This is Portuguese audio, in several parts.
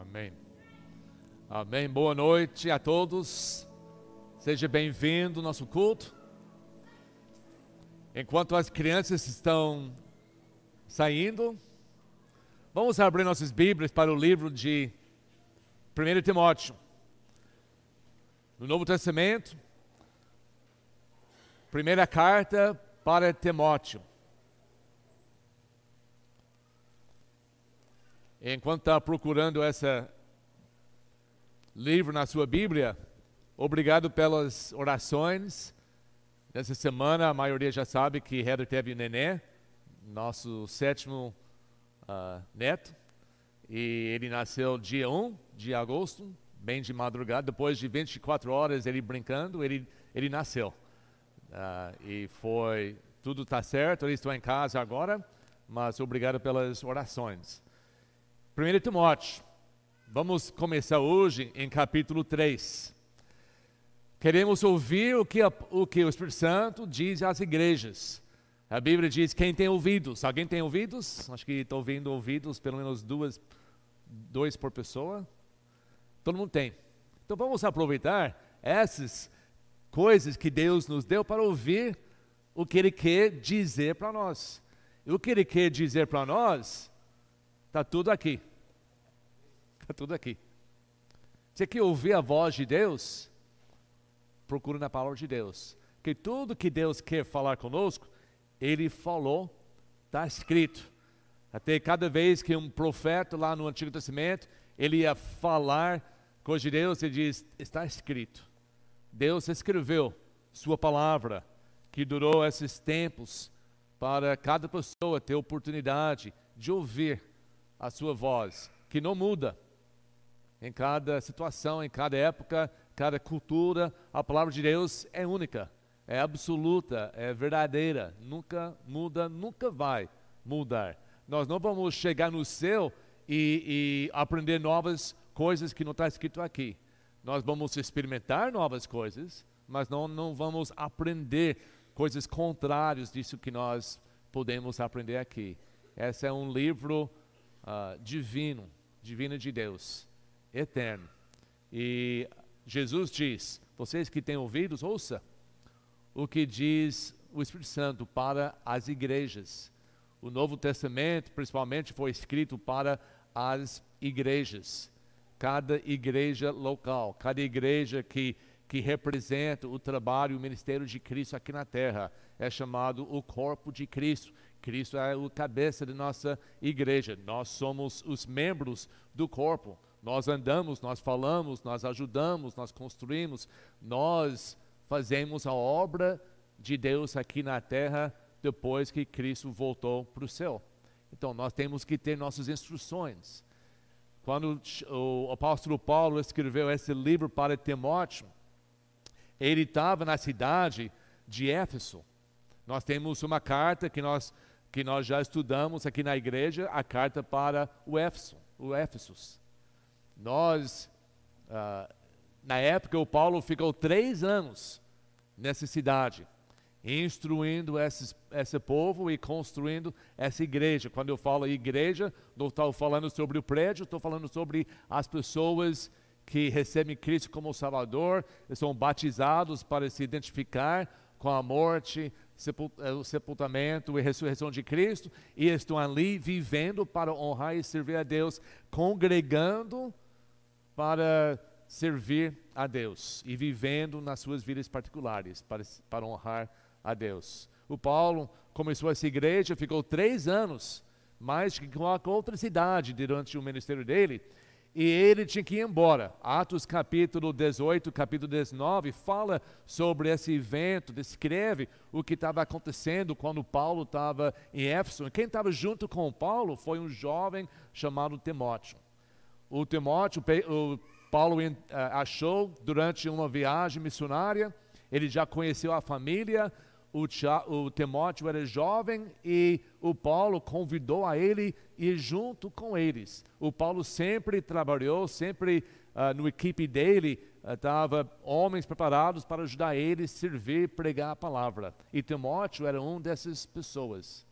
Amém. Amém. Boa noite a todos. Seja bem-vindo ao nosso culto. Enquanto as crianças estão saindo, vamos abrir nossas Bíblias para o livro de 1 Timóteo. No Novo Testamento, primeira carta para Timóteo. Enquanto está procurando esse livro na sua Bíblia, obrigado pelas orações. Nessa semana, a maioria já sabe que Heather teve o neném, nosso sétimo uh, neto, e ele nasceu dia 1 de agosto, bem de madrugada. Depois de 24 horas ele brincando, ele, ele nasceu. Uh, e foi, tudo está certo, eles estão em casa agora, mas obrigado pelas orações. 1 Timóteo, vamos começar hoje em capítulo 3. Queremos ouvir o que, o que o Espírito Santo diz às igrejas. A Bíblia diz: quem tem ouvidos? Alguém tem ouvidos? Acho que estou ouvindo ouvidos, pelo menos duas, dois por pessoa. Todo mundo tem. Então vamos aproveitar essas coisas que Deus nos deu para ouvir o que Ele quer dizer para nós. E o que Ele quer dizer para nós Está tudo aqui. Está tudo aqui. Você quer ouvir a voz de Deus? Procure na palavra de Deus. Que tudo que Deus quer falar conosco, Ele falou, está escrito. Até cada vez que um profeta lá no Antigo Testamento, ele ia falar coisa de Deus, ele diz, está escrito. Deus escreveu sua palavra, que durou esses tempos, para cada pessoa ter oportunidade de ouvir a sua voz, que não muda. Em cada situação, em cada época, cada cultura, a palavra de Deus é única, é absoluta, é verdadeira, nunca muda, nunca vai mudar. Nós não vamos chegar no céu e, e aprender novas coisas que não está escrito aqui. Nós vamos experimentar novas coisas, mas não, não vamos aprender coisas contrárias disso que nós podemos aprender aqui. Esse é um livro uh, divino, divino de Deus, eterno. E Jesus diz: vocês que têm ouvidos, ouça o que diz o Espírito Santo para as igrejas. O Novo Testamento, principalmente, foi escrito para as igrejas. Cada igreja local, cada igreja que, que representa o trabalho e o ministério de Cristo aqui na terra, é chamado o corpo de Cristo. Cristo é o cabeça de nossa igreja. Nós somos os membros do corpo. Nós andamos, nós falamos, nós ajudamos, nós construímos, nós fazemos a obra de Deus aqui na terra depois que Cristo voltou para o céu. Então nós temos que ter nossas instruções. Quando o apóstolo Paulo escreveu esse livro para Timóteo, ele estava na cidade de Éfeso. Nós temos uma carta que nós que nós já estudamos aqui na igreja, a carta para o Éfeso, o Éfesos. Nós, ah, na época, o Paulo ficou três anos nessa cidade, instruindo esses, esse povo e construindo essa igreja. Quando eu falo igreja, não estou falando sobre o prédio, estou falando sobre as pessoas que recebem Cristo como Salvador, são batizados para se identificar com a morte, o sepultamento e ressurreição de Cristo e estão ali vivendo para honrar e servir a Deus, congregando para servir a Deus e vivendo nas suas vidas particulares para, para honrar a Deus. O Paulo começou essa igreja, ficou três anos, mais que com outra cidade durante o ministério dele, e ele tinha que ir embora. Atos capítulo 18, capítulo 19, fala sobre esse evento, descreve o que estava acontecendo quando Paulo estava em Éfeso. Quem estava junto com Paulo foi um jovem chamado Timóteo. O Timóteo, o Paulo eh, achou durante uma viagem missionária, ele já conheceu a família, o, o Timóteo era jovem e o Paulo convidou a ele ir junto com eles. O Paulo sempre trabalhou, sempre uh, no equipe dele estava uh, homens preparados para ajudar ele servir, pregar a palavra. E Timóteo era um dessas pessoas.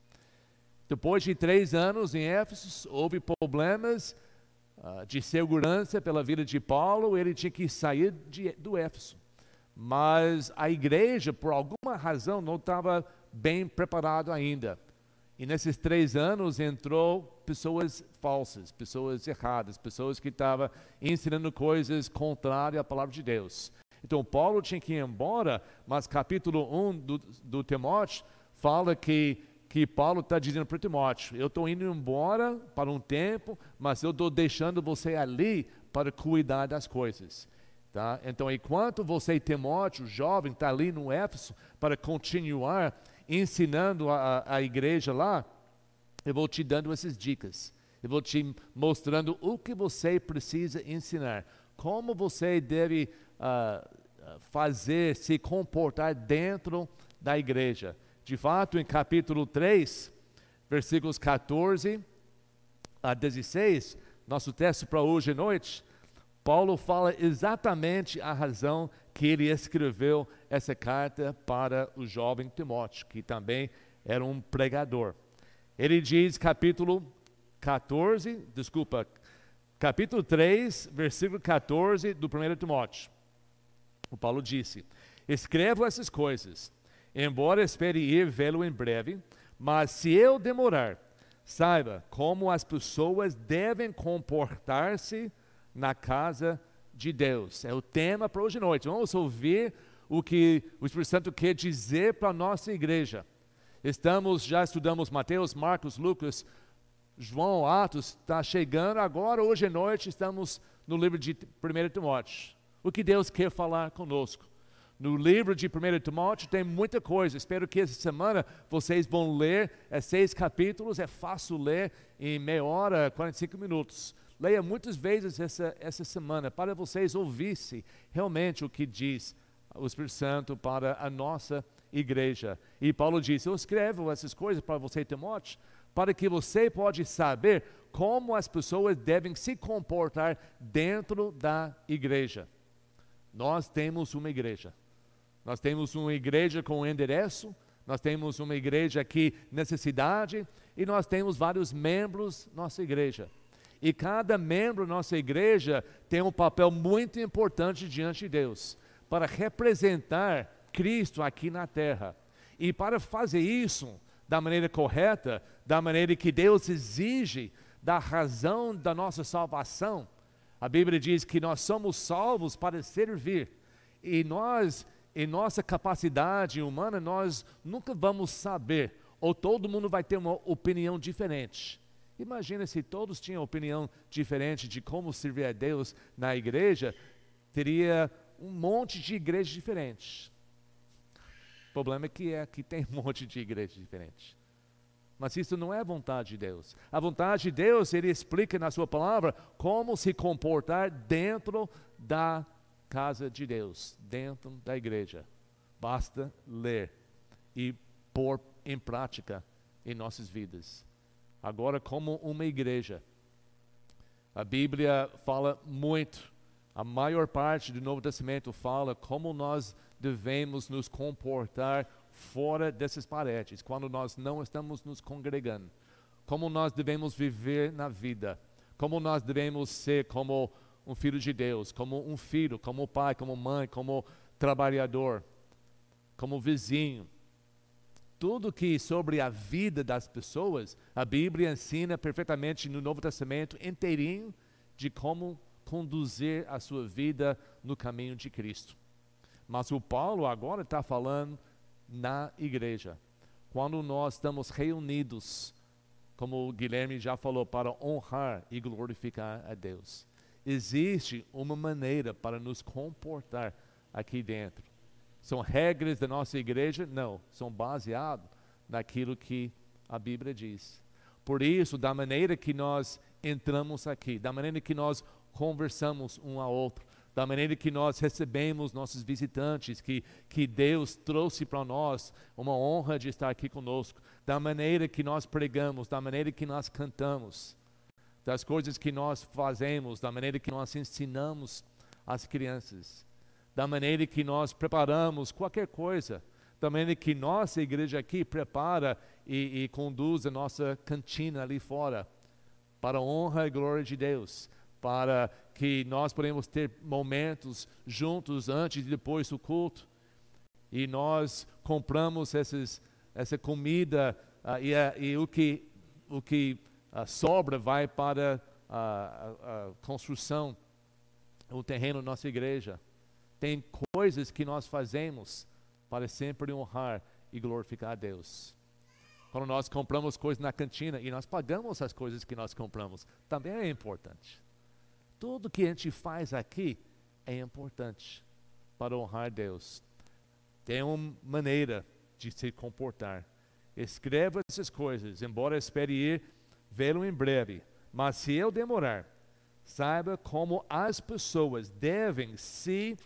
Depois de três anos em Éfeso, houve problemas. Uh, de segurança pela vida de Paulo, ele tinha que sair de, do Éfeso. Mas a igreja, por alguma razão, não estava bem preparado ainda. E nesses três anos entrou pessoas falsas, pessoas erradas, pessoas que estavam ensinando coisas contrárias à palavra de Deus. Então Paulo tinha que ir embora, mas capítulo 1 do, do Timóteo fala que, que Paulo está dizendo para Timóteo, eu estou indo embora para um tempo, mas eu estou deixando você ali para cuidar das coisas. Tá? Então, enquanto você, Timóteo, jovem, está ali no Éfeso, para continuar ensinando a, a igreja lá, eu vou te dando essas dicas. Eu vou te mostrando o que você precisa ensinar. Como você deve uh, fazer, se comportar dentro da igreja. De fato, em capítulo 3, versículos 14 a 16, nosso texto para hoje à noite, Paulo fala exatamente a razão que ele escreveu essa carta para o jovem Timóteo, que também era um pregador. Ele diz, capítulo 14, desculpa, capítulo 3, versículo 14 do 1 Timóteo. O Paulo disse: Escrevo essas coisas, embora espere ir vê-lo em breve, mas se eu demorar, saiba como as pessoas devem comportar-se na casa de Deus. É o tema para hoje à noite. Vamos ouvir o que o Espírito Santo quer dizer para a nossa igreja. Estamos, já estudamos Mateus, Marcos, Lucas, João, Atos, está chegando agora, hoje à noite, estamos no livro de 1 Timóteo. O que Deus quer falar conosco. No livro de 1 Timóteo tem muita coisa. Espero que essa semana vocês vão ler é seis capítulos. É fácil ler em meia hora, 45 minutos. Leia muitas vezes essa, essa semana para vocês ouvirem realmente o que diz o Espírito Santo para a nossa igreja. E Paulo disse: Eu escrevo essas coisas para você, Timóteo, para que você pode saber como as pessoas devem se comportar dentro da igreja. Nós temos uma igreja. Nós temos uma igreja com endereço, nós temos uma igreja aqui necessidade e nós temos vários membros nossa igreja. E cada membro da nossa igreja tem um papel muito importante diante de Deus para representar Cristo aqui na terra. E para fazer isso da maneira correta, da maneira que Deus exige, da razão da nossa salvação, a Bíblia diz que nós somos salvos para servir. E nós, em nossa capacidade humana, nós nunca vamos saber, ou todo mundo vai ter uma opinião diferente. Imagina se todos tinham opinião diferente de como servir a Deus na igreja, teria um monte de igrejas diferentes. O problema é que é que tem um monte de igrejas diferentes. Mas isso não é a vontade de Deus. A vontade de Deus, Ele explica na Sua palavra como se comportar dentro da casa de Deus, dentro da igreja. Basta ler e pôr em prática em nossas vidas agora como uma igreja. A Bíblia fala muito, a maior parte do Novo Testamento fala como nós devemos nos comportar fora dessas paredes, quando nós não estamos nos congregando, como nós devemos viver na vida, como nós devemos ser como um filho de Deus, como um filho, como pai, como mãe, como trabalhador, como vizinho, tudo que sobre a vida das pessoas, a Bíblia ensina perfeitamente no Novo Testamento inteirinho de como conduzir a sua vida no caminho de Cristo. Mas o Paulo agora está falando na igreja. Quando nós estamos reunidos, como o Guilherme já falou, para honrar e glorificar a Deus. Existe uma maneira para nos comportar aqui dentro. São regras da nossa igreja? Não, são baseadas naquilo que a Bíblia diz. Por isso, da maneira que nós entramos aqui, da maneira que nós conversamos um ao outro, da maneira que nós recebemos nossos visitantes, que, que Deus trouxe para nós uma honra de estar aqui conosco, da maneira que nós pregamos, da maneira que nós cantamos, das coisas que nós fazemos, da maneira que nós ensinamos as crianças da maneira que nós preparamos qualquer coisa, da maneira que nossa igreja aqui prepara e, e conduz a nossa cantina ali fora, para a honra e glória de Deus, para que nós podemos ter momentos juntos antes e depois do culto. E nós compramos esses, essa comida uh, e, uh, e, o que, o que uh, sobra vai para a, construção, o terreno da nossa igreja. Tem coisas que nós fazemos para sempre honrar e glorificar a Deus. Quando nós compramos coisas na cantina e nós pagamos as coisas que nós compramos, também é importante. Tudo que a gente faz aqui é importante para honrar Deus. Tem uma maneira de se comportar. Escreva essas coisas, embora espere ir vê-lo em breve. Mas se eu demorar, saiba como as pessoas devem se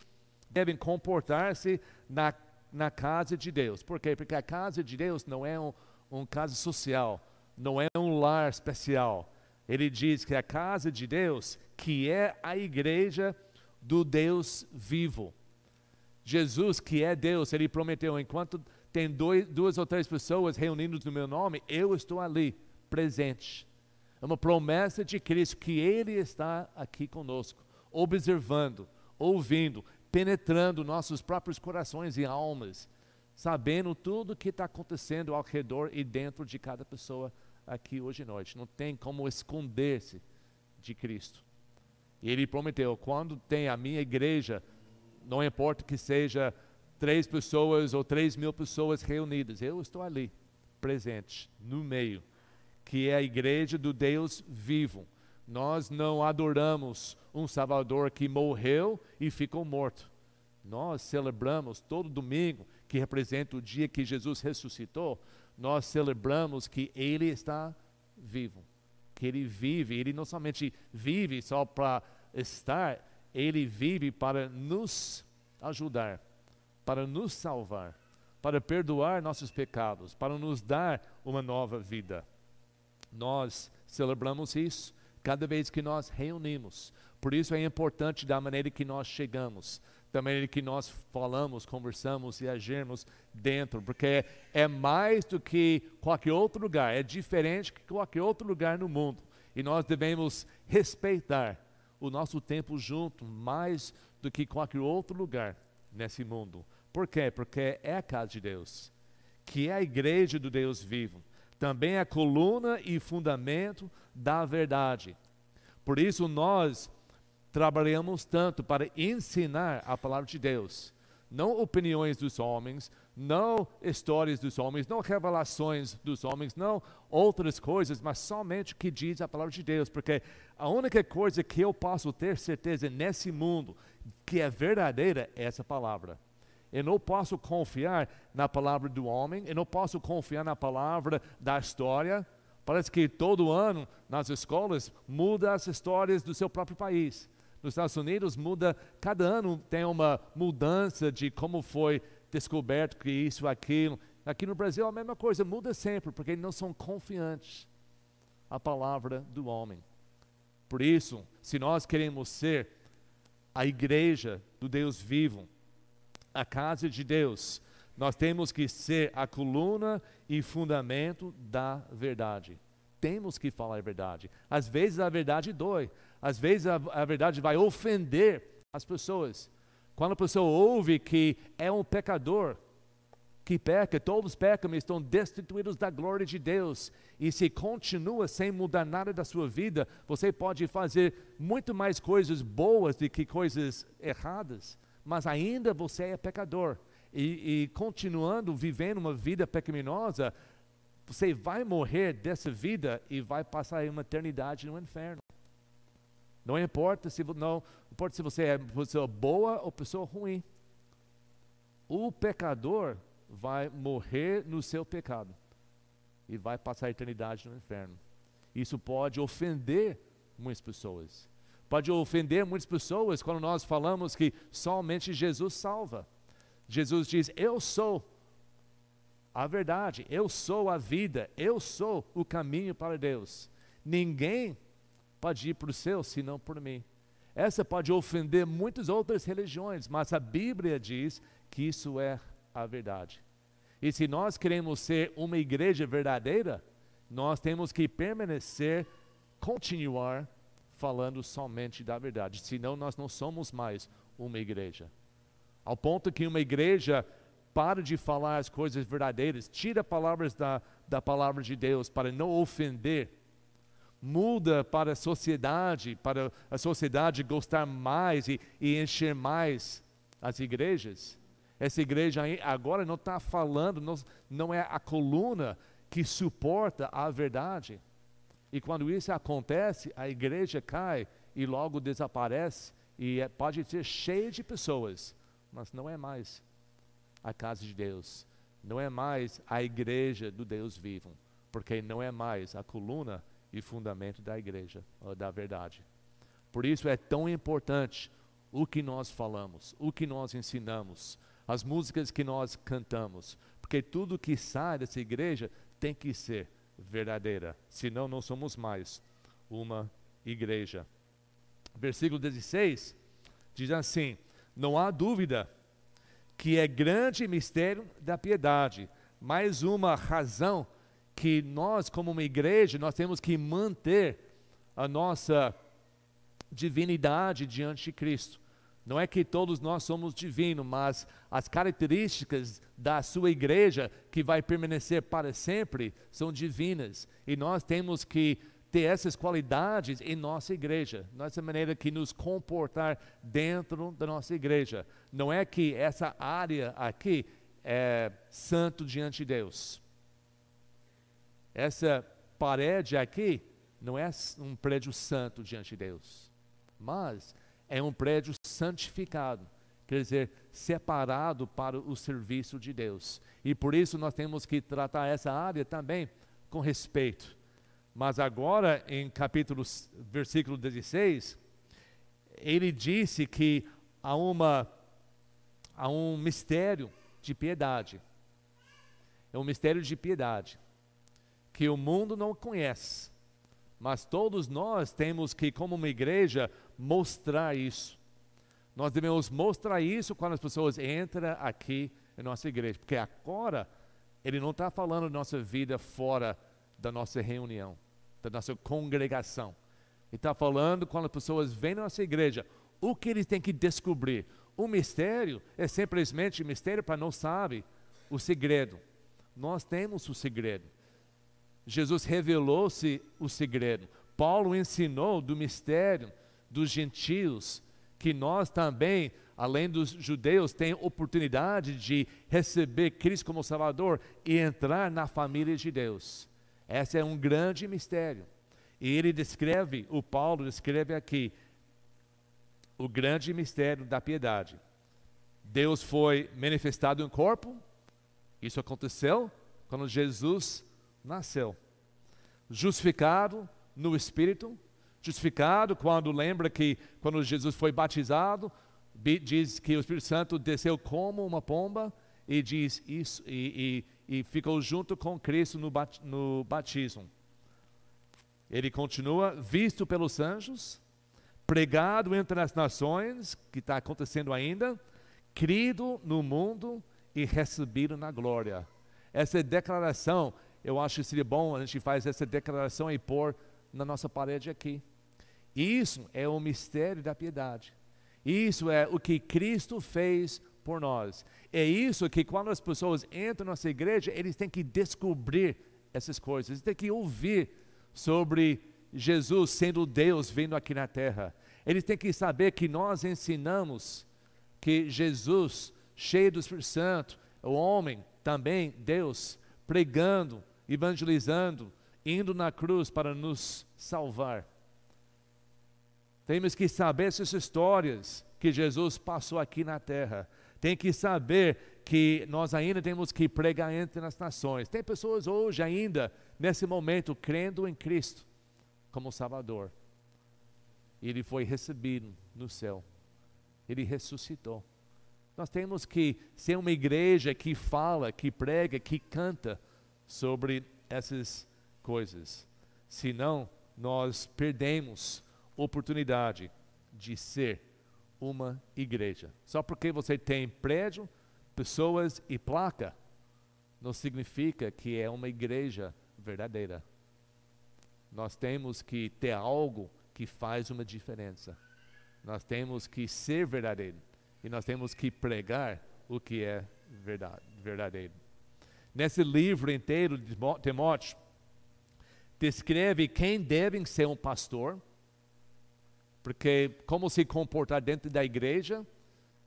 devem comportar-se na, na casa de Deus. Por quê? Porque a casa de Deus não é um, um casa social, não é um lar especial. Ele diz que a casa de Deus, que é a igreja do Deus vivo. Jesus, que é Deus, ele prometeu: enquanto tem dois, duas ou três pessoas reunidas no meu nome, eu estou ali, presente. É uma promessa de Cristo que Ele está aqui conosco, observando, ouvindo, penetrando nossos próprios corações e almas, sabendo tudo o que está acontecendo ao redor e dentro de cada pessoa aqui hoje à noite. Não tem como esconder-se de Cristo. E Ele prometeu: quando tem a minha igreja, não importa que seja três pessoas ou três mil pessoas reunidas, eu estou ali, presente, no meio que é a igreja do Deus vivo. Nós não adoramos um Salvador que morreu e ficou morto. Nós celebramos todo domingo, que representa o dia que Jesus ressuscitou, nós celebramos que Ele está vivo, que Ele vive. Ele não somente vive só para estar, Ele vive para nos ajudar, para nos salvar, para perdoar nossos pecados, para nos dar uma nova vida. Nós celebramos isso cada vez que nós reunimos. Por isso é importante da maneira que nós chegamos, da maneira que nós falamos, conversamos e agirmos dentro, porque é mais do que qualquer outro lugar, é diferente que qualquer outro lugar no mundo. E nós devemos respeitar o nosso tempo junto mais do que qualquer outro lugar nesse mundo. Por quê? Porque é a casa de Deus, que é a igreja do Deus vivo também é coluna e fundamento da verdade. Por isso nós trabalhamos tanto para ensinar a palavra de Deus, não opiniões dos homens, não histórias dos homens, não revelações dos homens, não outras coisas, mas somente o que diz a palavra de Deus, porque a única coisa que eu posso ter certeza nesse mundo que é verdadeira é essa palavra. Eu não posso confiar na palavra do homem, eu não posso confiar na palavra da história. Parece que todo ano nas escolas muda as histórias do seu próprio país. Nos Estados Unidos muda, cada ano tem uma mudança de como foi descoberto que isso, aquilo. Aqui no Brasil a mesma coisa, muda sempre, porque não são confiantes a palavra do homem. Por isso, se nós queremos ser a igreja do Deus vivo, a casa de Deus, nós temos que ser a coluna e fundamento da verdade. Temos que falar a verdade. Às vezes a verdade dói, às vezes a, a verdade vai ofender as pessoas. Quando a pessoa ouve que é um pecador, que peca, todos pecam e estão destituídos da glória de Deus. E se continua sem mudar nada da sua vida, você pode fazer muito mais coisas boas do que coisas erradas mas ainda você é pecador. E, e continuando vivendo uma vida pecaminosa, você vai morrer dessa vida e vai passar uma eternidade no inferno. Não importa se não importa se você é pessoa boa ou pessoa ruim. O pecador vai morrer no seu pecado e vai passar a eternidade no inferno. Isso pode ofender muitas pessoas pode ofender muitas pessoas quando nós falamos que somente Jesus salva. Jesus diz: Eu sou a verdade, eu sou a vida, eu sou o caminho para Deus. Ninguém pode ir para o céu senão por mim. Essa pode ofender muitas outras religiões, mas a Bíblia diz que isso é a verdade. E se nós queremos ser uma igreja verdadeira, nós temos que permanecer, continuar falando somente da verdade. Senão, nós não somos mais uma igreja. Ao ponto que uma igreja para de falar as coisas verdadeiras, tira palavras da, da palavra de Deus para não ofender, muda para a sociedade, para a sociedade gostar mais e, e encher mais as igrejas. Essa igreja agora não está falando, não, não é a coluna que suporta a verdade. E quando isso acontece, a igreja cai e logo desaparece e é, pode ser cheia de pessoas, mas não é mais a casa de Deus, não é mais a igreja do Deus vivo, porque não é mais a coluna e fundamento da igreja, da verdade. Por isso é tão importante o que nós falamos, o que nós ensinamos, as músicas que nós cantamos, porque tudo que sai dessa igreja tem que ser verdadeira, senão não somos mais uma igreja. Versículo 16 diz assim: Não há dúvida que é grande mistério da piedade, mais uma razão que nós, como uma igreja, nós temos que manter a nossa divinidade diante de Cristo. Não é que todos nós somos divinos, mas as características da sua igreja, que vai permanecer para sempre, são divinas. E nós temos que ter essas qualidades em nossa igreja, nossa maneira que nos comportar dentro da nossa igreja. Não é que essa área aqui é santo diante de Deus. Essa parede aqui não é um prédio santo diante de Deus, mas é um prédio santificado, quer dizer, separado para o serviço de Deus. E por isso nós temos que tratar essa área também com respeito. Mas agora, em capítulo, versículo 16, ele disse que há, uma, há um mistério de piedade. É um mistério de piedade que o mundo não conhece. Mas todos nós temos que, como uma igreja, mostrar isso. Nós devemos mostrar isso quando as pessoas entram aqui em nossa igreja, porque agora ele não está falando da nossa vida fora da nossa reunião, da nossa congregação. Ele está falando quando as pessoas vêm na nossa igreja, o que eles têm que descobrir. O mistério é simplesmente mistério para não saber o segredo. Nós temos o segredo. Jesus revelou-se o segredo. Paulo ensinou do mistério dos gentios, que nós também, além dos judeus, tem oportunidade de receber Cristo como Salvador e entrar na família de Deus. Esse é um grande mistério. E ele descreve, o Paulo descreve aqui, o grande mistério da piedade. Deus foi manifestado em corpo, isso aconteceu quando Jesus nasceu. Justificado no Espírito, justificado quando lembra que quando Jesus foi batizado, diz que o Espírito Santo desceu como uma pomba e diz isso e, e, e ficou junto com Cristo no, bat, no batismo. Ele continua visto pelos anjos, pregado entre as nações, que está acontecendo ainda, crido no mundo e recebido na glória. Essa declaração, eu acho que seria bom a gente fazer essa declaração e pôr na nossa parede aqui. Isso é o mistério da piedade. Isso é o que Cristo fez por nós. É isso que quando as pessoas entram na nossa igreja, eles têm que descobrir essas coisas, eles têm que ouvir sobre Jesus sendo Deus vindo aqui na terra. Eles têm que saber que nós ensinamos que Jesus, cheio do Espírito Santo, o homem também, Deus, pregando, evangelizando, indo na cruz para nos salvar. Temos que saber essas histórias que Jesus passou aqui na terra. Tem que saber que nós ainda temos que pregar entre as nações. Tem pessoas hoje ainda, nesse momento, crendo em Cristo como Salvador. Ele foi recebido no céu. Ele ressuscitou. Nós temos que ser uma igreja que fala, que prega, que canta sobre essas coisas. Senão, nós perdemos oportunidade de ser uma igreja. Só porque você tem prédio, pessoas e placa, não significa que é uma igreja verdadeira. Nós temos que ter algo que faz uma diferença. Nós temos que ser verdadeiro e nós temos que pregar o que é verdade, verdadeiro. Nesse livro inteiro de Timóteo, descreve quem deve ser um pastor, porque como se comportar dentro da igreja,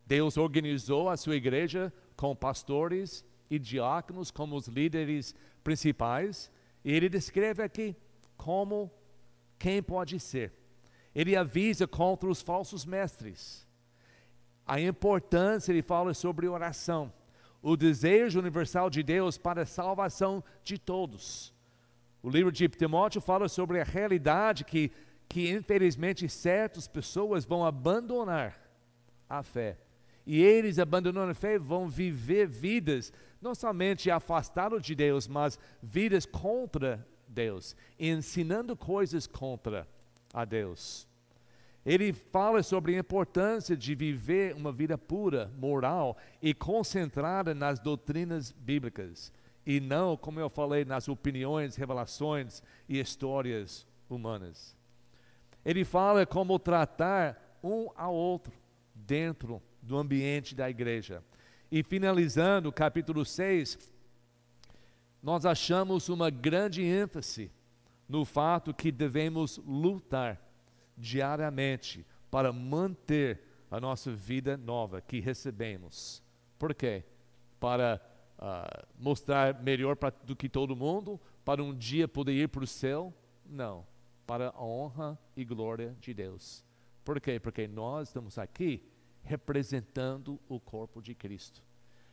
Deus organizou a sua igreja com pastores e diáconos como os líderes principais, e ele descreve aqui como quem pode ser. Ele avisa contra os falsos mestres. A importância, ele fala sobre oração, o desejo universal de Deus para a salvação de todos. O livro de Timóteo fala sobre a realidade que, que infelizmente, certas pessoas vão abandonar a fé. E eles, abandonando a fé, vão viver vidas não somente afastados de Deus, mas vidas contra Deus, ensinando coisas contra a Deus. Ele fala sobre a importância de viver uma vida pura, moral e concentrada nas doutrinas bíblicas e não, como eu falei, nas opiniões, revelações e histórias humanas. Ele fala como tratar um ao outro dentro do ambiente da igreja. E finalizando o capítulo 6, nós achamos uma grande ênfase no fato que devemos lutar diariamente para manter a nossa vida nova que recebemos. Por quê? Para uh, mostrar melhor pra, do que todo mundo, para um dia poder ir para o céu? Não. Para a honra e glória de Deus. Por quê? Porque nós estamos aqui representando o corpo de Cristo.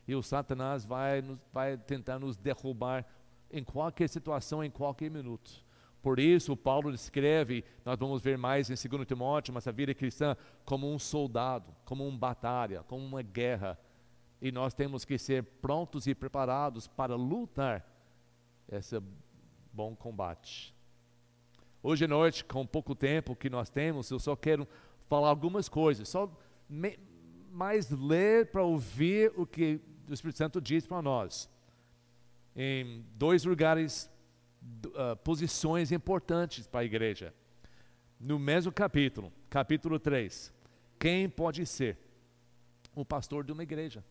E o Satanás vai, vai tentar nos derrubar em qualquer situação, em qualquer minuto. Por isso, Paulo descreve, nós vamos ver mais em 2 Timóteo, mas a vida cristã como um soldado, como uma batalha, como uma guerra. E nós temos que ser prontos e preparados para lutar esse bom combate. Hoje à noite, com pouco tempo que nós temos, eu só quero falar algumas coisas, só me, mais ler para ouvir o que o Espírito Santo diz para nós. Em dois lugares, uh, posições importantes para a igreja. No mesmo capítulo, capítulo 3, quem pode ser um pastor de uma igreja?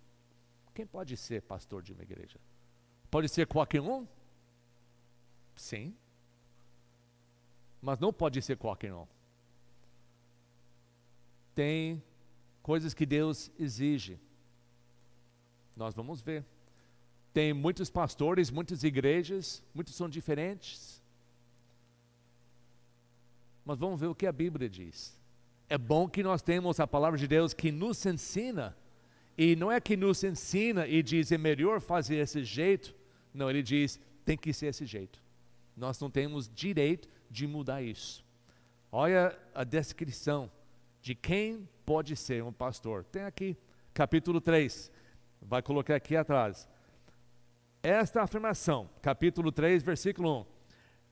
Quem pode ser pastor de uma igreja? Pode ser qualquer um? Sim. Mas não pode ser qualquer um. Tem coisas que Deus exige. Nós vamos ver. Tem muitos pastores, muitas igrejas, muitos são diferentes. Mas vamos ver o que a Bíblia diz. É bom que nós temos a palavra de Deus que nos ensina. E não é que nos ensina e diz é melhor fazer esse jeito. Não, ele diz tem que ser esse jeito. Nós não temos direito de mudar isso. Olha a descrição de quem pode ser um pastor. Tem aqui, capítulo 3, vai colocar aqui atrás. Esta afirmação, capítulo 3, versículo 1.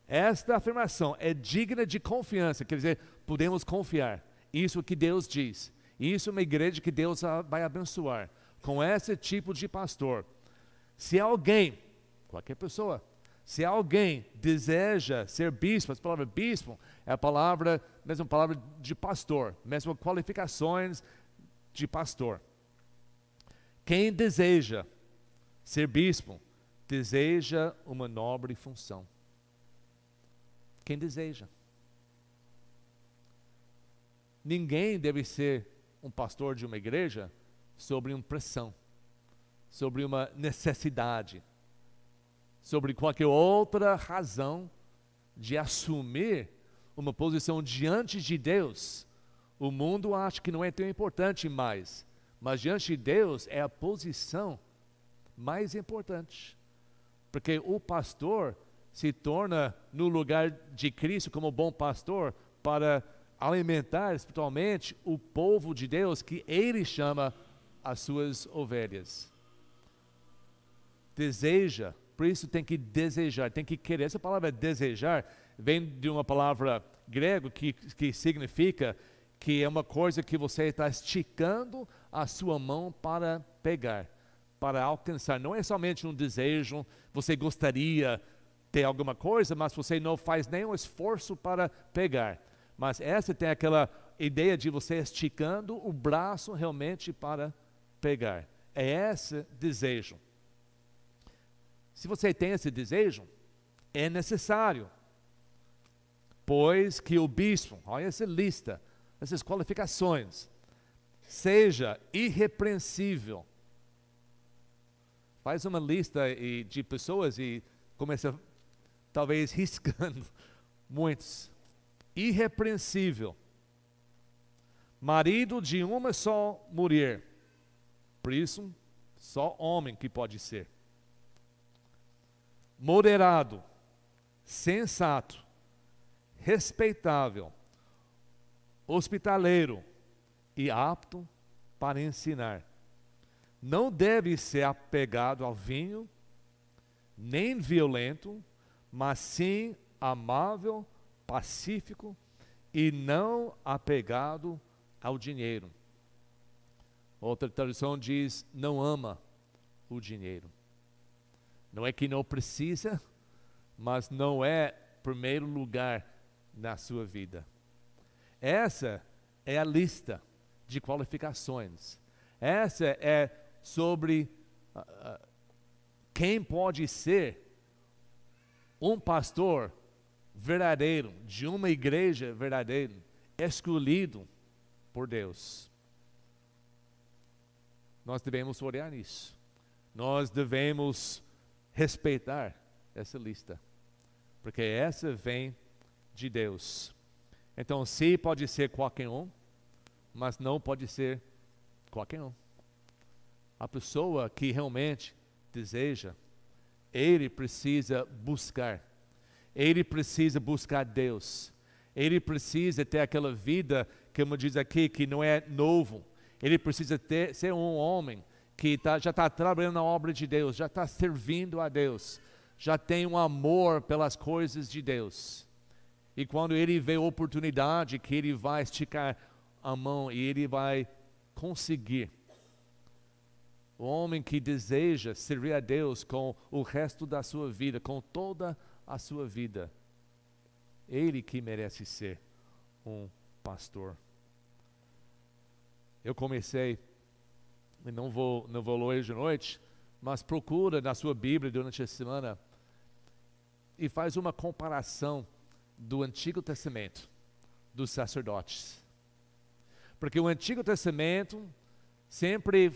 Esta afirmação é digna de confiança, quer dizer, podemos confiar. Isso que Deus diz. Isso é uma igreja que Deus vai abençoar. Com esse tipo de pastor. Se alguém, qualquer pessoa, se alguém deseja ser bispo, a palavra bispo é a palavra, mesma palavra de pastor, mesmo qualificações de pastor. Quem deseja ser bispo, deseja uma nobre função. Quem deseja. Ninguém deve ser um pastor de uma igreja sobre uma pressão, sobre uma necessidade sobre qualquer outra razão de assumir uma posição diante de Deus, o mundo acha que não é tão importante mais, mas diante de Deus é a posição mais importante. Porque o pastor se torna no lugar de Cristo como bom pastor para alimentar espiritualmente o povo de Deus que ele chama as suas ovelhas. Deseja por isso tem que desejar, tem que querer. Essa palavra desejar vem de uma palavra grego que, que significa que é uma coisa que você está esticando a sua mão para pegar, para alcançar. Não é somente um desejo, você gostaria ter alguma coisa, mas você não faz nenhum esforço para pegar. Mas essa tem aquela ideia de você esticando o braço realmente para pegar. É esse desejo. Se você tem esse desejo, é necessário. Pois que o bispo, olha essa lista, essas qualificações, seja irrepreensível. Faz uma lista de pessoas e começa talvez riscando muitos. Irrepreensível. Marido de uma só mulher. Por isso, só homem que pode ser. Moderado, sensato, respeitável, hospitaleiro e apto para ensinar. Não deve ser apegado ao vinho, nem violento, mas sim amável, pacífico e não apegado ao dinheiro. Outra tradução diz: não ama o dinheiro. Não é que não precisa, mas não é primeiro lugar na sua vida. Essa é a lista de qualificações. Essa é sobre uh, quem pode ser um pastor verdadeiro, de uma igreja verdadeira, escolhido por Deus. Nós devemos olhar nisso. Nós devemos respeitar essa lista, porque essa vem de Deus. Então, sim, pode ser qualquer um, mas não pode ser qualquer um. A pessoa que realmente deseja, ele precisa buscar. Ele precisa buscar Deus. Ele precisa ter aquela vida, como diz aqui, que não é novo. Ele precisa ter, ser um homem que tá, já está trabalhando na obra de Deus, já está servindo a Deus, já tem um amor pelas coisas de Deus. E quando ele vê oportunidade, que ele vai esticar a mão e ele vai conseguir. O homem que deseja servir a Deus com o resto da sua vida, com toda a sua vida, ele que merece ser um pastor. Eu comecei, e não vou, não vou hoje de noite, mas procura na sua Bíblia durante a semana e faz uma comparação do Antigo Testamento, dos sacerdotes. Porque o Antigo Testamento sempre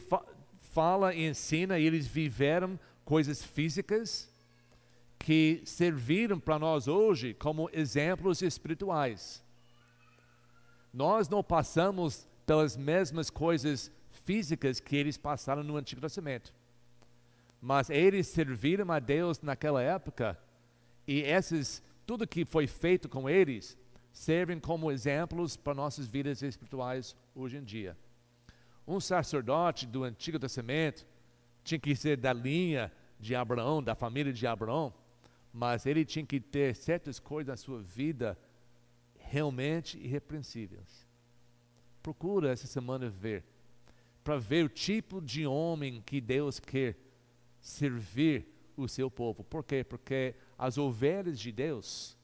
fala e ensina, e eles viveram coisas físicas que serviram para nós hoje como exemplos espirituais. Nós não passamos pelas mesmas coisas físicas que eles passaram no Antigo Testamento. Mas eles serviram a Deus naquela época e esses tudo que foi feito com eles servem como exemplos para nossas vidas espirituais hoje em dia. Um sacerdote do Antigo Testamento tinha que ser da linha de Abraão, da família de Abraão, mas ele tinha que ter certas coisas na sua vida realmente irrepreensíveis. Procura essa semana ver, para ver o tipo de homem que Deus quer servir o seu povo. Por quê? Porque as ovelhas de Deus,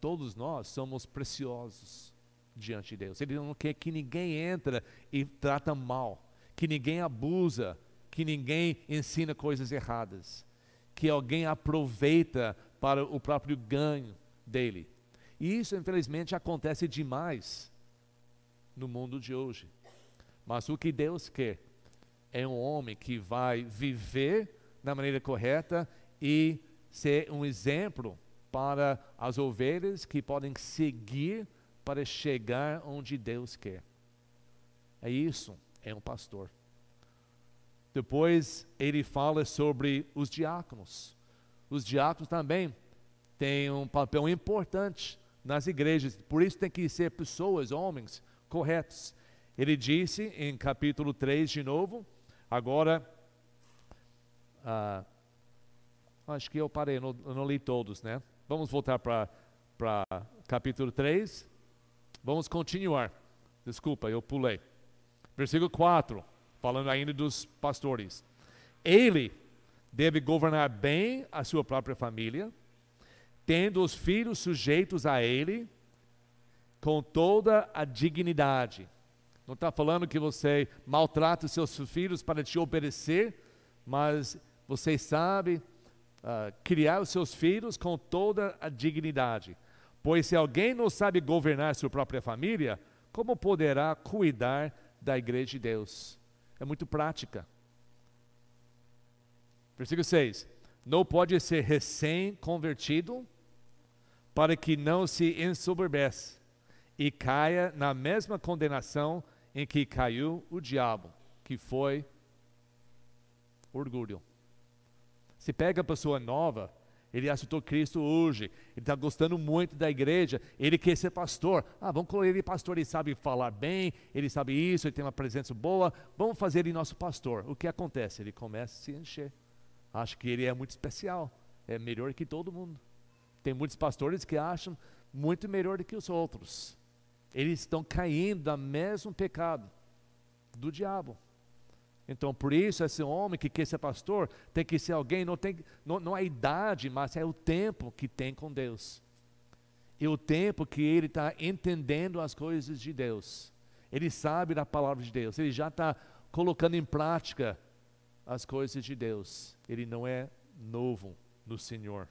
todos nós somos preciosos diante de Deus. Ele não quer que ninguém entra e trata mal, que ninguém abusa, que ninguém ensina coisas erradas, que alguém aproveita para o próprio ganho dele. E isso, infelizmente, acontece demais no mundo de hoje. Mas o que Deus quer é um homem que vai viver da maneira correta e ser um exemplo para as ovelhas que podem seguir para chegar onde Deus quer. É isso, é um pastor. Depois ele fala sobre os diáconos. Os diáconos também têm um papel importante nas igrejas, por isso tem que ser pessoas, homens corretos. Ele disse em capítulo 3 de novo, agora. Ah, Acho que eu parei, não, não li todos, né? Vamos voltar para capítulo 3. Vamos continuar. Desculpa, eu pulei. Versículo 4, falando ainda dos pastores. Ele deve governar bem a sua própria família, tendo os filhos sujeitos a ele, com toda a dignidade. Não está falando que você maltrata os seus filhos para te obedecer, mas você sabe uh, criar os seus filhos com toda a dignidade. Pois se alguém não sabe governar sua própria família, como poderá cuidar da igreja de Deus? É muito prática. Versículo 6: Não pode ser recém-convertido para que não se ensoberbeça e caia na mesma condenação em que caiu o diabo, que foi orgulho. Se pega a pessoa nova, ele aceitou Cristo hoje, ele está gostando muito da igreja, ele quer ser pastor. Ah, vamos colocar ele pastor, ele sabe falar bem, ele sabe isso, ele tem uma presença boa, vamos fazer ele nosso pastor. O que acontece? Ele começa a se encher. Acha que ele é muito especial, é melhor que todo mundo. Tem muitos pastores que acham muito melhor do que os outros. Eles estão caindo no mesmo pecado do diabo. Então, por isso, esse homem que quer ser pastor tem que ser alguém, não, tem, não, não é idade, mas é o tempo que tem com Deus. E o tempo que ele está entendendo as coisas de Deus. Ele sabe da palavra de Deus, ele já está colocando em prática as coisas de Deus. Ele não é novo no Senhor.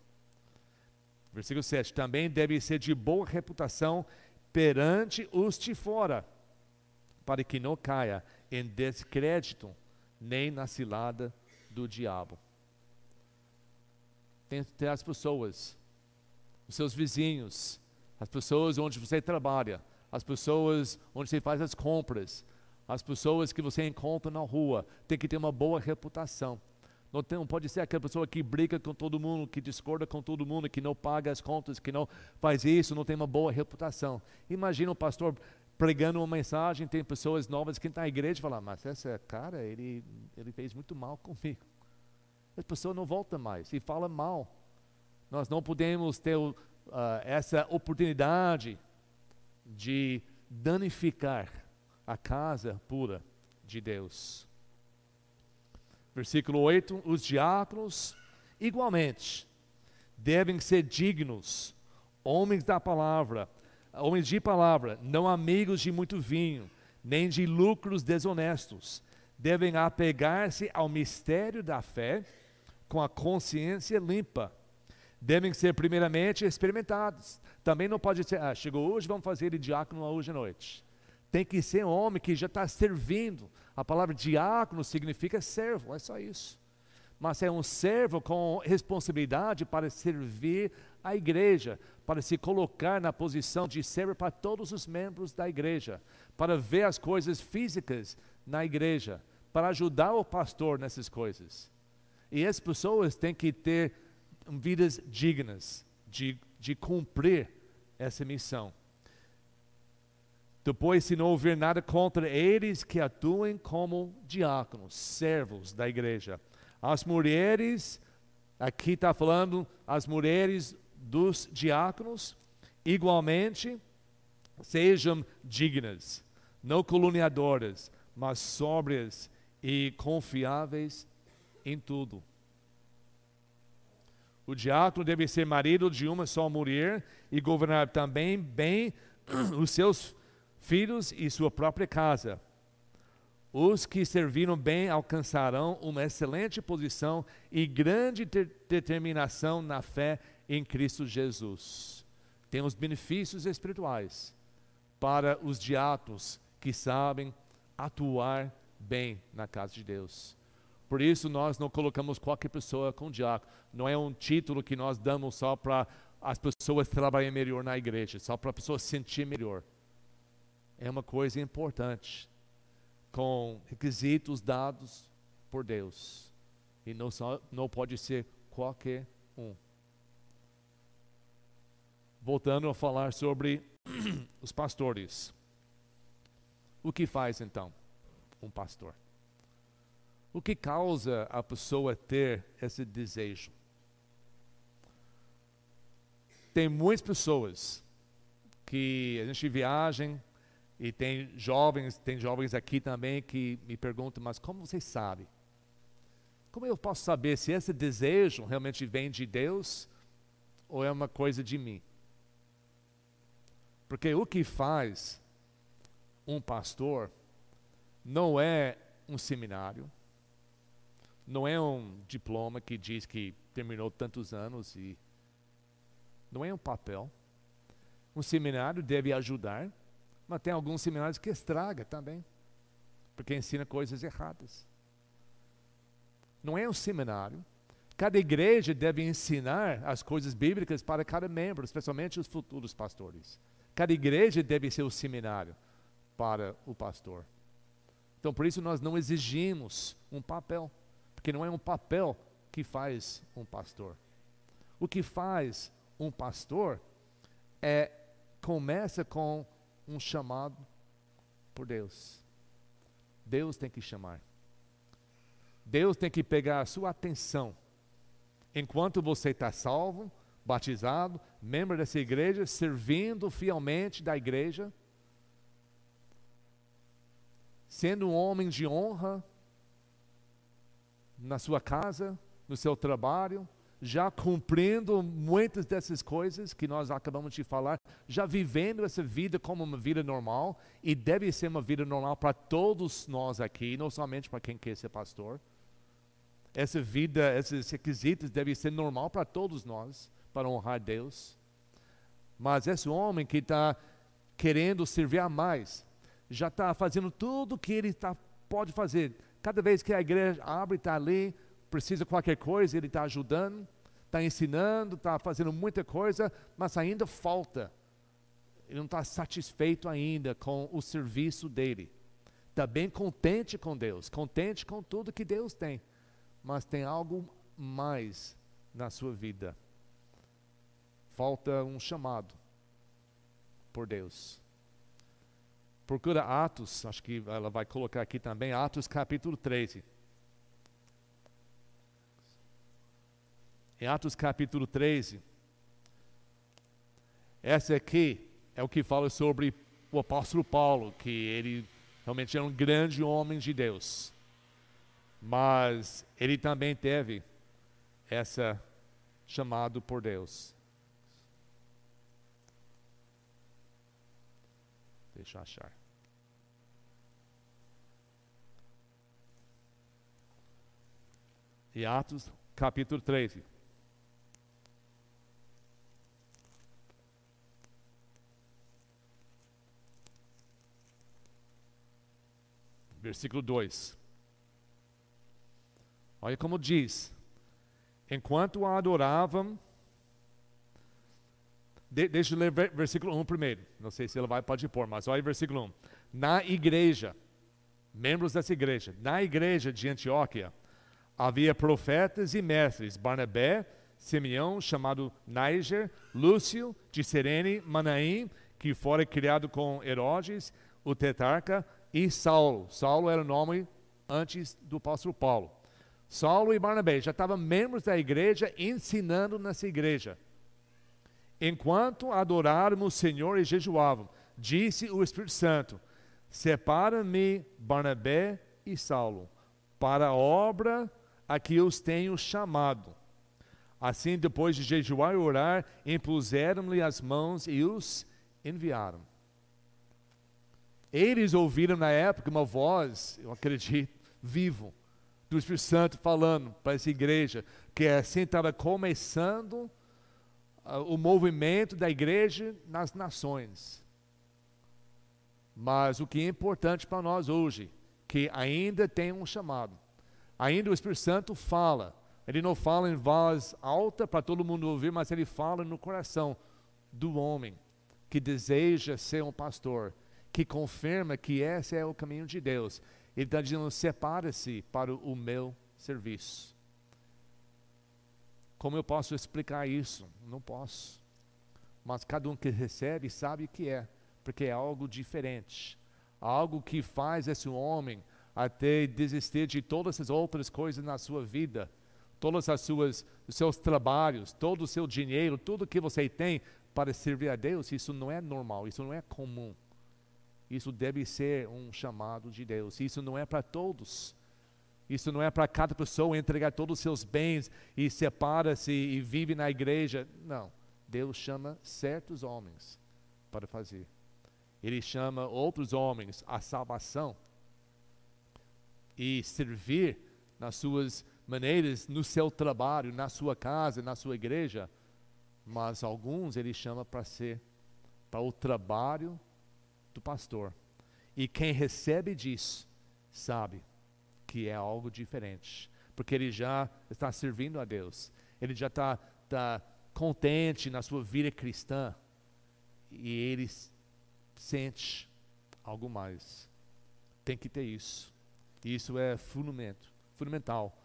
Versículo 7: Também deve ser de boa reputação perante os de fora, para que não caia em descrédito nem na cilada do diabo. Tem, tem as pessoas, os seus vizinhos, as pessoas onde você trabalha, as pessoas onde você faz as compras, as pessoas que você encontra na rua, tem que ter uma boa reputação. Não, tem, não pode ser aquela pessoa que briga com todo mundo, que discorda com todo mundo, que não paga as contas, que não faz isso, não tem uma boa reputação. Imagina um pastor pregando uma mensagem, tem pessoas novas que estão na igreja e falam, mas esse cara, ele, ele fez muito mal comigo. Essa pessoa não volta mais e fala mal. Nós não podemos ter uh, essa oportunidade de danificar a casa pura de Deus. Versículo 8: Os diáconos, igualmente, devem ser dignos, homens da palavra, homens de palavra, não amigos de muito vinho, nem de lucros desonestos. Devem apegar-se ao mistério da fé com a consciência limpa. Devem ser primeiramente experimentados. Também não pode ser, ah, chegou hoje, vamos fazer ele diácono hoje à noite. Tem que ser um homem que já está servindo. A palavra diácono significa servo, é só isso. Mas é um servo com responsabilidade para servir a igreja, para se colocar na posição de servo para todos os membros da igreja, para ver as coisas físicas na igreja, para ajudar o pastor nessas coisas. E as pessoas têm que ter vidas dignas de, de cumprir essa missão. Depois, se não houver nada contra eles, que atuem como diáconos, servos da igreja. As mulheres, aqui está falando, as mulheres dos diáconos, igualmente, sejam dignas, não caluniadoras, mas sóbrias e confiáveis em tudo. O diácono deve ser marido de uma só mulher e governar também bem os seus filhos e sua própria casa. Os que serviram bem alcançarão uma excelente posição e grande determinação na fé em Cristo Jesus. Tem os benefícios espirituais para os diáconos que sabem atuar bem na casa de Deus. Por isso nós não colocamos qualquer pessoa com diácono. Não é um título que nós damos só para as pessoas trabalharem melhor na igreja, só para a pessoa sentir melhor é uma coisa importante, com requisitos dados por Deus. E não, só, não pode ser qualquer um. Voltando a falar sobre os pastores. O que faz então um pastor? O que causa a pessoa ter esse desejo? Tem muitas pessoas que a gente viaja e tem jovens, tem jovens aqui também que me perguntam, mas como vocês sabem? Como eu posso saber se esse desejo realmente vem de Deus ou é uma coisa de mim? Porque o que faz um pastor não é um seminário, não é um diploma que diz que terminou tantos anos e não é um papel. Um seminário deve ajudar, mas tem alguns seminários que estraga também, porque ensina coisas erradas. Não é um seminário. Cada igreja deve ensinar as coisas bíblicas para cada membro, especialmente os futuros pastores. Cada igreja deve ser o seminário para o pastor. Então, por isso, nós não exigimos um papel, porque não é um papel que faz um pastor. O que faz um pastor é começa com um chamado por Deus. Deus tem que chamar. Deus tem que pegar a sua atenção. Enquanto você está salvo, batizado, membro dessa igreja, servindo fielmente da igreja, sendo um homem de honra na sua casa, no seu trabalho, já cumprindo muitas dessas coisas que nós acabamos de falar, já vivendo essa vida como uma vida normal, e deve ser uma vida normal para todos nós aqui, não somente para quem quer ser pastor. Essa vida, esses requisitos devem ser normal para todos nós para honrar Deus. Mas esse homem que está querendo servir a mais, já está fazendo tudo o que ele tá, pode fazer. Cada vez que a igreja abre, está ali, precisa de qualquer coisa, ele está ajudando, está ensinando, está fazendo muita coisa, mas ainda falta. Ele não está satisfeito ainda com o serviço dele. Está bem contente com Deus, contente com tudo que Deus tem, mas tem algo mais na sua vida falta um chamado por Deus. Procura Atos, acho que ela vai colocar aqui também, Atos capítulo 13. Em Atos capítulo 13, essa aqui é o que fala sobre o apóstolo Paulo, que ele realmente era um grande homem de Deus. Mas ele também teve essa chamado por Deus. Deixa eu achar. E Atos, capítulo 13. Versículo 2. Olha como diz: Enquanto adoravam, de, deixa eu ler versículo 1 primeiro. Não sei se ela vai, pode pôr, mas olha o versículo 1. Na igreja, membros dessa igreja, na igreja de Antioquia, havia profetas e mestres, Barnabé, Simeão, chamado Niger, Lúcio, de Serene, Manaim, que fora criado com Herodes, o tetarca, e Saulo. Saulo era o nome antes do apóstolo Paulo. Saulo e Barnabé já estavam membros da igreja, ensinando nessa igreja. Enquanto adorávamos o Senhor e jejuavam, disse o Espírito Santo: Separa-me Barnabé e Saulo para a obra a que os tenho chamado. Assim, depois de jejuar e orar, impuseram-lhe as mãos e os enviaram. Eles ouviram na época uma voz, eu acredito, vivo, do Espírito Santo falando para essa igreja, que assim estava começando o movimento da igreja nas nações. Mas o que é importante para nós hoje, que ainda tem um chamado. Ainda o Espírito Santo fala. Ele não fala em voz alta para todo mundo ouvir, mas ele fala no coração do homem que deseja ser um pastor, que confirma que esse é o caminho de Deus. Ele está dizendo: separa-se para o meu serviço. Como eu posso explicar isso? Não posso. Mas cada um que recebe sabe o que é, porque é algo diferente. Algo que faz esse homem até desistir de todas as outras coisas na sua vida, todas as suas os seus trabalhos, todo o seu dinheiro, tudo que você tem para servir a Deus, isso não é normal, isso não é comum. Isso deve ser um chamado de Deus. Isso não é para todos. Isso não é para cada pessoa entregar todos os seus bens e separa-se e vive na igreja. Não. Deus chama certos homens para fazer. Ele chama outros homens à salvação e servir nas suas maneiras, no seu trabalho, na sua casa, na sua igreja, mas alguns ele chama para ser para o trabalho do pastor. E quem recebe disso sabe que é algo diferente, porque ele já está servindo a Deus, ele já está, está contente na sua vida cristã e ele sente algo mais. Tem que ter isso. Isso é fundamento, fundamental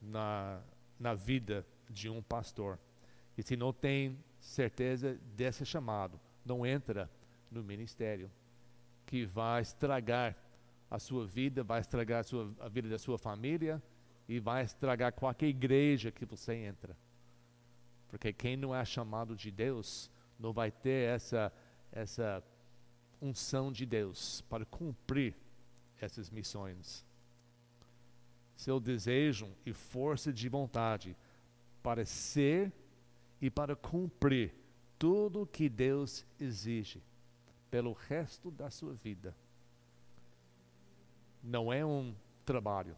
na, na vida de um pastor. E se não tem certeza desse chamado, não entra no ministério, que vai estragar a sua vida, vai estragar a, sua, a vida da sua família e vai estragar qualquer igreja que você entra. Porque quem não é chamado de Deus não vai ter essa, essa unção de Deus para cumprir essas missões. Seu desejo e força de vontade para ser e para cumprir tudo que Deus exige pelo resto da sua vida. Não é um trabalho.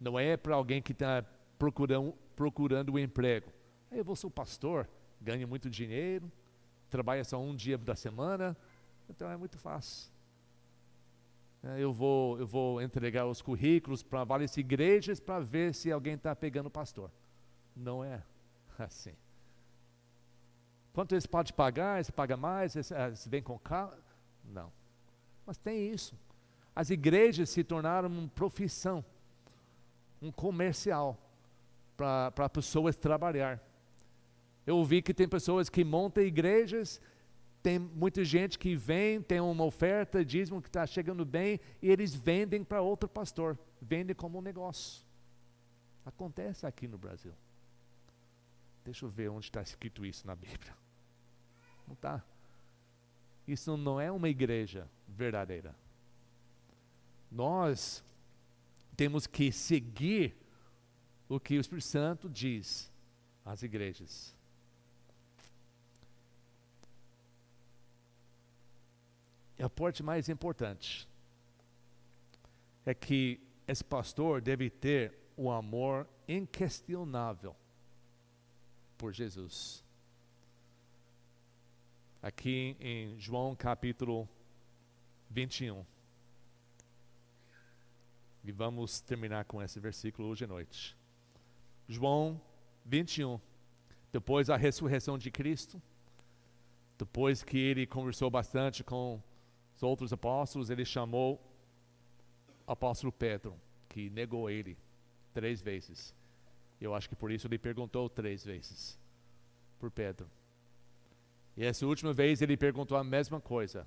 Não é para alguém que está procurando, procurando um emprego. Eu vou ser pastor, ganho muito dinheiro, trabalha só um dia da semana, então é muito fácil. É, eu vou, eu vou entregar os currículos para várias igrejas para ver se alguém está pegando pastor. Não é assim. Quanto eles podem pagar? Eles pagam mais? Eles, eles vêm com carro? Não. Mas tem isso. As igrejas se tornaram uma profissão, um comercial para pessoas trabalhar. Eu ouvi que tem pessoas que montam igrejas, tem muita gente que vem, tem uma oferta, dízimo que está chegando bem, e eles vendem para outro pastor, vendem como um negócio. Acontece aqui no Brasil. Deixa eu ver onde está escrito isso na Bíblia. Não está. Isso não é uma igreja verdadeira. Nós temos que seguir o que o Espírito Santo diz às igrejas. E a parte mais importante é que esse pastor deve ter o um amor inquestionável por Jesus aqui em João capítulo 21. E vamos terminar com esse versículo hoje à noite. João 21. Depois da ressurreição de Cristo, depois que ele conversou bastante com os outros apóstolos, ele chamou o apóstolo Pedro, que negou ele três vezes. Eu acho que por isso ele perguntou três vezes por Pedro. E essa última vez ele perguntou a mesma coisa.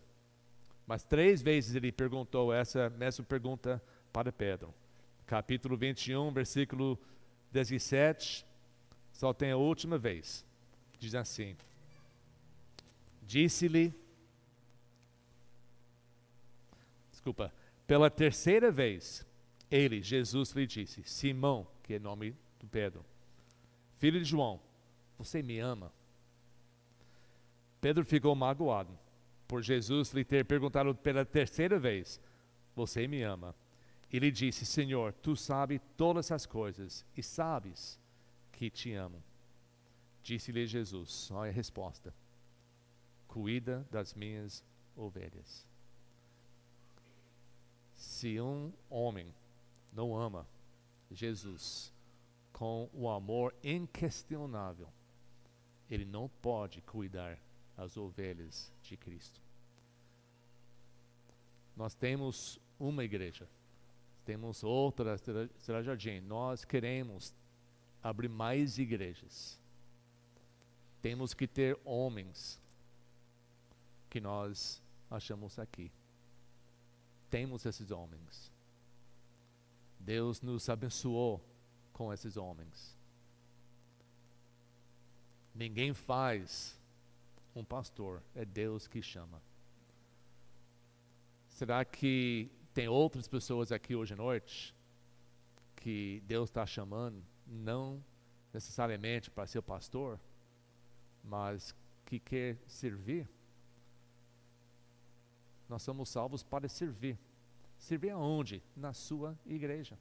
Mas três vezes ele perguntou essa mesma pergunta para Pedro. Capítulo 21, versículo 17, só tem a última vez. Diz assim: Disse-lhe, desculpa, pela terceira vez, ele, Jesus, lhe disse: Simão, que é nome do Pedro, filho de João, você me ama? Pedro ficou magoado por Jesus lhe ter perguntado pela terceira vez: Você me ama? Ele disse: Senhor, tu sabes todas as coisas e sabes que te amo. Disse-lhe Jesus: Olha a resposta: Cuida das minhas ovelhas. Se um homem não ama Jesus com o amor inquestionável, ele não pode cuidar as ovelhas de Cristo. Nós temos uma igreja, temos outra, Jardim. Nós queremos abrir mais igrejas. Temos que ter homens que nós achamos aqui. Temos esses homens. Deus nos abençoou com esses homens. Ninguém faz um pastor, é Deus que chama. Será que tem outras pessoas aqui hoje à noite que Deus está chamando, não necessariamente para ser pastor, mas que quer servir? Nós somos salvos para servir. Servir aonde? Na sua igreja.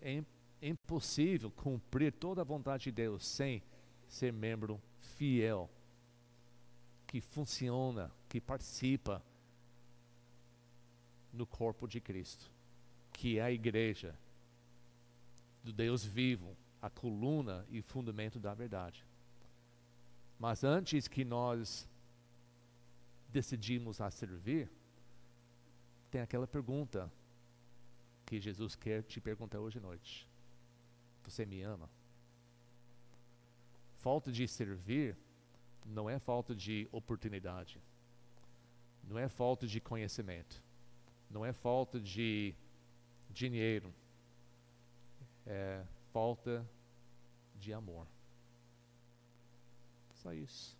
É impossível cumprir toda a vontade de Deus sem ser membro fiel, que funciona, que participa no corpo de Cristo, que é a igreja do Deus vivo, a coluna e fundamento da verdade. Mas antes que nós decidimos a servir, tem aquela pergunta que Jesus quer te perguntar hoje à noite: Você me ama? Falta de servir não é falta de oportunidade, não é falta de conhecimento, não é falta de dinheiro, é falta de amor. Só isso.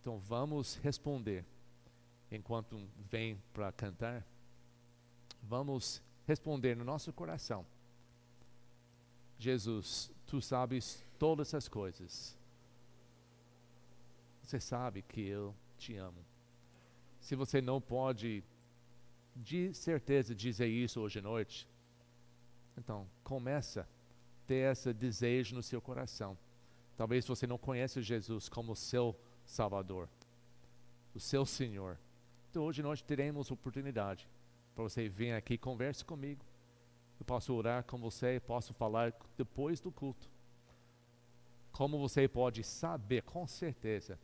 Então vamos responder enquanto vem para cantar. Vamos responder no nosso coração. Jesus, tu sabes todas essas coisas. Você sabe que eu te amo. Se você não pode de certeza dizer isso hoje à noite, então começa a ter esse desejo no seu coração. Talvez você não conheça Jesus como seu Salvador, o seu Senhor. Então hoje nós teremos oportunidade para você vir aqui converse comigo. Eu posso orar com você, posso falar depois do culto. Como você pode saber com certeza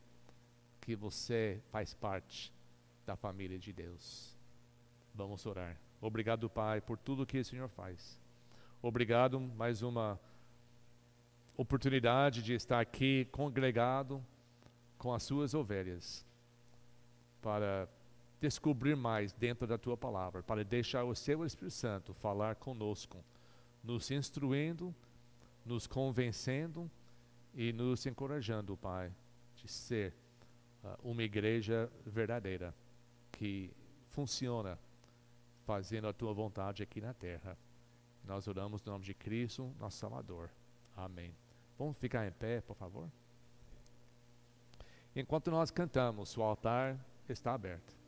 que você faz parte da família de Deus. Vamos orar. Obrigado, Pai, por tudo que o Senhor faz. Obrigado mais uma oportunidade de estar aqui congregado com as suas ovelhas para descobrir mais dentro da tua palavra, para deixar o seu Espírito Santo falar conosco, nos instruindo, nos convencendo e nos encorajando, Pai, de ser uh, uma igreja verdadeira que funciona fazendo a tua vontade aqui na terra. Nós oramos no nome de Cristo, nosso Salvador. Amém. Vamos ficar em pé, por favor? Enquanto nós cantamos, o altar está aberto.